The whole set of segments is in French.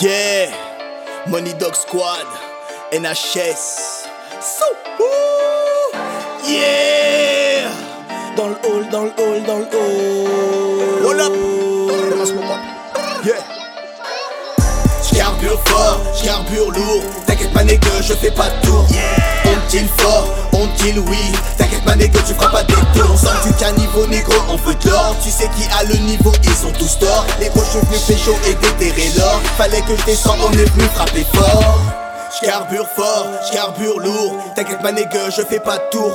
Yeah, Money Dog Squad, NHS. So, yeah, dans le hall, dans le hall, dans le hall. Hold up. Yeah. J'carbure fort, j'carbure lourd. T'inquiète pas, nègre, je fais pas de tour. On kill fort, on kill oui? T'inquiète pas, nègre, tu feras pas des tours. Sais qui a le niveau, ils ont tous tort. Les gros, suis venu pécho et déterrer l'or. Fallait que je descends, on est venu frapper fort. J'carbure fort, j'carbure lourd. T'inquiète ma nègre, je fais pas de tour.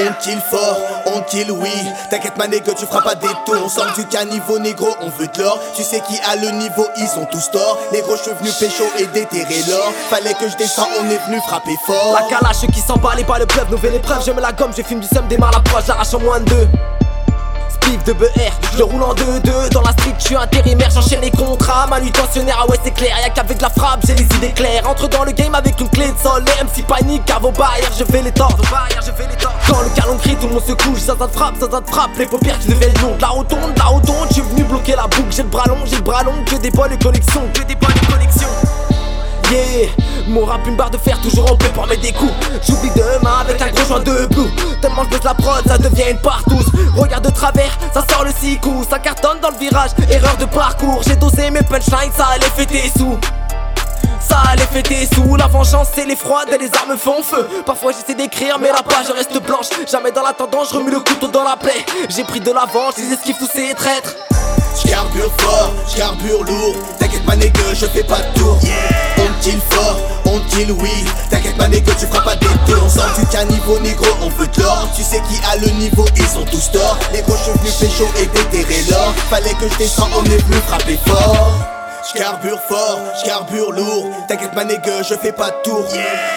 On kill fort, on kill oui. T'inquiète ma nègre, tu feras pas des tours. On sort du caniveau négro, on veut de l'or. Tu sais qui a le niveau, ils ont tous tort. Les gros, venu pécho et déterrer l'or. Fallait que je descends, on est venu frapper fort. La calache qui s'emballe et pas le bluff, nouvelle épreuve, je mets la gomme, je filme du seum, démarre la proie, j'arrache en moins de deux. Spiff de BR, je le roule en 2-2 Dans la street, je suis intérimaire, j'enchaîne les contrats Manutentionnaire, ah ouais c'est clair, y'a qu'avec la frappe, j'ai les idées claires. Entre dans le game avec une clé de sol, les MC panique à vos barrières, je fais les torts Quand le calon crie, tout le monde se couche, ça ça te frappe, ça ça frappe Les paupières qui deviennent longues, la rotonde, la rotonde. Je suis venu bloquer la boucle, j'ai le bras long, j'ai le bras long. Que des bonnes collections, que des bonnes collections. Yeah, mon rap une barre de fer toujours en paix pour des coups J'oublie demain avec un gros joint de blue Tellement je la prod ça devient une partouze Regarde de travers, ça sort le six Ça cartonne dans le virage, erreur de parcours J'ai dosé mes punchlines, ça allait fêter sous ça allait fêter sous la vengeance, c'est l'effroi et les armes font feu. Parfois j'essaie d'écrire, mais la page reste blanche. Jamais dans la tendance, je remue le couteau dans la plaie. J'ai pris de l'avance, les esquives tous ces traîtres. J'carbure fort, j'carbure lourd. T'inquiète pas, nègre, je fais pas de tour. On kill fort, on kill oui? T'inquiète pas, nègre, tu feras pas des tours. On sort du caniveau, négro, on veut de l'or? Tu sais qui a le niveau, ils ont tous tort. Les gros, suis venu pécho et déterrer l'or. Fallait que je descends, on est venu frapper fort. J'carbure fort, j'carbure lourd. T'inquiète ma nègre, je fais pas de tour.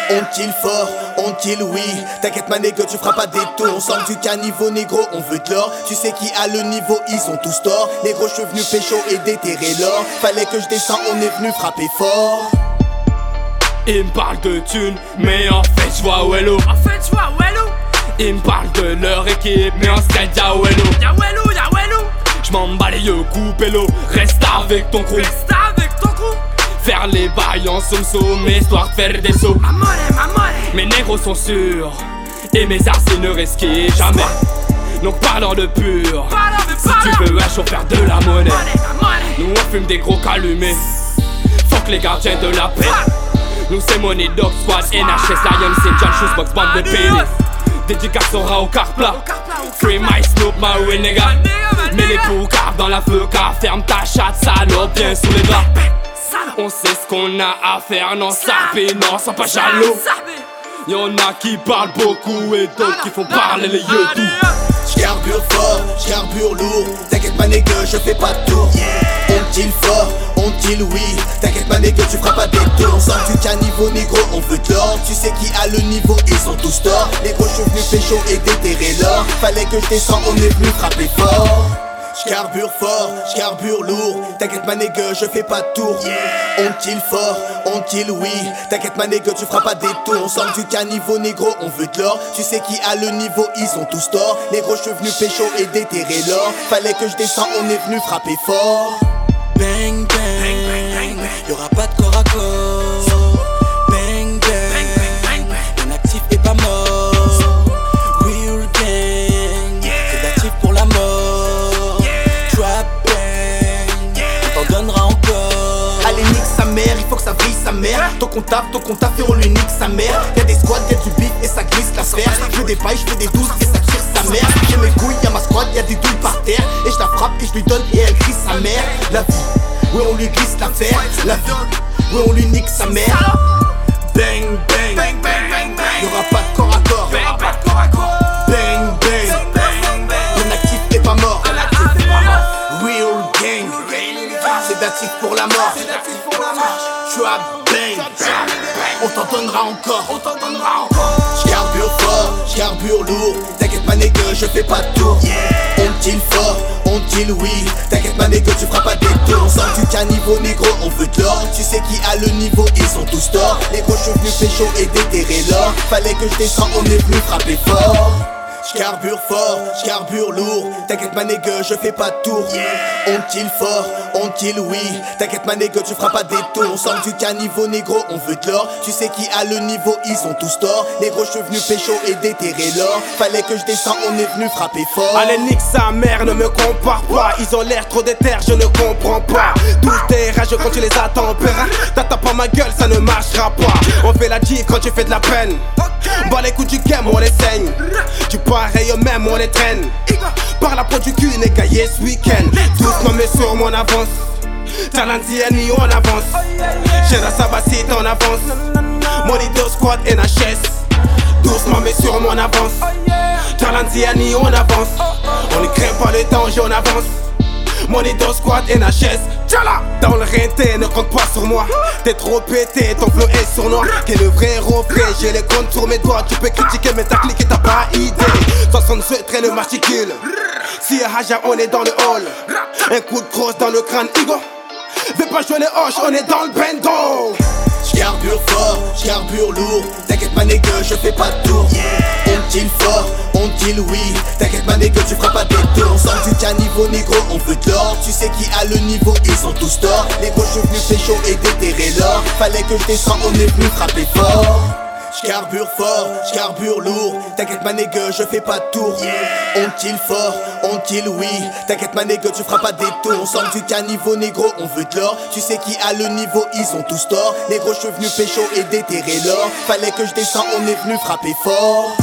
On kill fort, on kill oui. T'inquiète ma nègre, tu feras pas des tours. On sort du caniveau négro, on veut de l'or. Tu sais qui a le niveau, ils ont tous tort. Négro, je suis venu pécho et déterrer l'or. Fallait que je descends, on est venu frapper fort. Il me parle de thunes, mais en fait je vois Wello. En fait, je vois Wello. Il me parle de leur équipe, mais en stade y'a Wello. Y'a Wello, y'a Wello. Je m'en bats les yeux, coupez-le, reste avec ton crew. Reste avec ton crew. Faire les bails en somme mais histoire de faire des sauts. Mes négros sont sûrs, et mes arces ne risquent jamais. Donc parlant de pur, si tu veux un faire de la monnaie. Nous on fume des gros calumés. Fuck les gardiens de la paix. Nous c'est Money Dog Squad, NHS, Lion, c'est John Shoesbox, bande de pénis. Dédicace aura au carpla. Free my Snoop, my nigga. Mets les poucards dans la feu car ferme ta chatte, salope, bien sous les draps. On sait ce qu'on a à faire, non, sapé, non, sans pas jaloux. Y'en a qui parlent beaucoup et d'autres qui font parler les yeux. J'carbure fort, j'carbure lourd. T'inquiète pas, nègre, je fais pas de tour. On kill fort, on kill oui? T'inquiète pas, nègre, tu feras pas des tours. Sort du caniveau, négro, on veut de l'or. Tu sais qui a le niveau, ils ont tous tort. Les gros, venu pécho et déterrer l'or. Fallait que je descends, on est venu frapper fort. J'carbure fort, j'carbure lourd. T'inquiète ma nègre, je fais pas de tour. On kill fort, on kill oui. T'inquiète ma nègre, tu feras pas des tours. On sort du caniveau négro, on veut de l'or. Tu sais qui a le niveau, ils ont tous tort. Les gros, je suis venu pécho et déterrer l'or. Fallait que je descends, on est venu frapper fort. Bang bang, y'aura pas de corps à corps. Brille sa mère. Ton comptable, ton comptable, et on lui nique sa mère. Y'a des squads, y'a du beat et ça glisse la sphère. Je des pailles, je fais des douces et ça tire sa mère. J'ai mes couilles, y'a ma squad, y'a des douilles par terre. Et je la frappe et je lui donne et elle crie sa mère. La vie, ouais on lui glisse l'affaire La vie, ouais on lui nique sa mère. Bang bang, Bang, bang, bang, bang. y'aura pas de corps à corps. Y'aura pas de corps à corps. Bang bang, mon actif est pas mort. Mort. Real gang, c'est d'actif pour la mort. Trap bang, on t'en donnera encore On t'en donnera encore. J'carbure fort, j'carbure lourd. T'inquiète pas nègre, je fais pas de tour. On kill fort, on kill oui. T'inquiète pas nègre, tu feras pas des tours. On sort du caniveau négro, on veut de l'or. Tu sais qui a le niveau, ils ont tous tort. Les gros, suis venu pécho et déterrer l'or. Fallait que je descends, on est venu frapper fort. J'carbure fort, j'carbure lourd. T'inquiète ma nègre, je fais pas de tour. On kill fort, on kill oui. T'inquiète ma nègre, tu feras pas des tours. On sort du caniveau négro, on veut de l'or. Tu sais qui a le niveau, ils ont tous tort. Négro, je suis venu pécho et déterrer l'or. Fallait que je descends, on est venu frapper fort. Allez, nique sa mère, ne me compare pas. Ils ont l'air trop déter, je ne comprends pas. Tous tes quand tu les attends, père. T'attends pas ma gueule, ça ne marchera pas. On fait la div quand tu fais de la peine. Bah les coups du game, on les saigne. Du pareil au même, on les traîne. Par la peau du cul, négga, yes week-end. Doucement, mais sur mon avance. Talantiani, on avance. J'ai la sabacite, on avance. Monitor squad, NHS. Doucement, mais sur mon avance. Talantiani, on avance. On ne craint pas le danger, on avance. Monitor squad, NHS. Tchala! Dans le rinté, ne compte pas sur moi. T'es trop pété, ton flow est sournois. T'es le vrai reflet, j'ai les comptes sur mes doigts. Tu peux critiquer, mais t'as cliqué, t'as pas idée. 67 traîne le marticule. Si Haja, on est dans le hall. Un coup de crosse dans le crâne, Igo. Vais pas jouer les hoches, on est dans le bendo. J'carbure fort, j'carbure lourd. T'inquiète ma nègre, je fais pas de tour. On kill fort, on kill oui. T'inquiète ma nègre, tu feras pas des tours. Sort du négro, on veut de l'or. Tu sais qui a le niveau, ils ont tous tort. Négro, je suis venu pécho et déterrer l'or. Fallait que je descends, on est venu frapper fort. J'carbure fort, j'carbure lourd. T'inquiète ma nègre, je fais pas de tour. On kill fort, on kill oui. T'inquiète ma nègre, tu feras pas des tours. On sort du caniveau négro, on veut de l'or. Tu sais qui a le niveau, ils ont tous tort. Négro, je suis venu pécho et déterrer l'or. Fallait que je descends, on est venu frapper fort.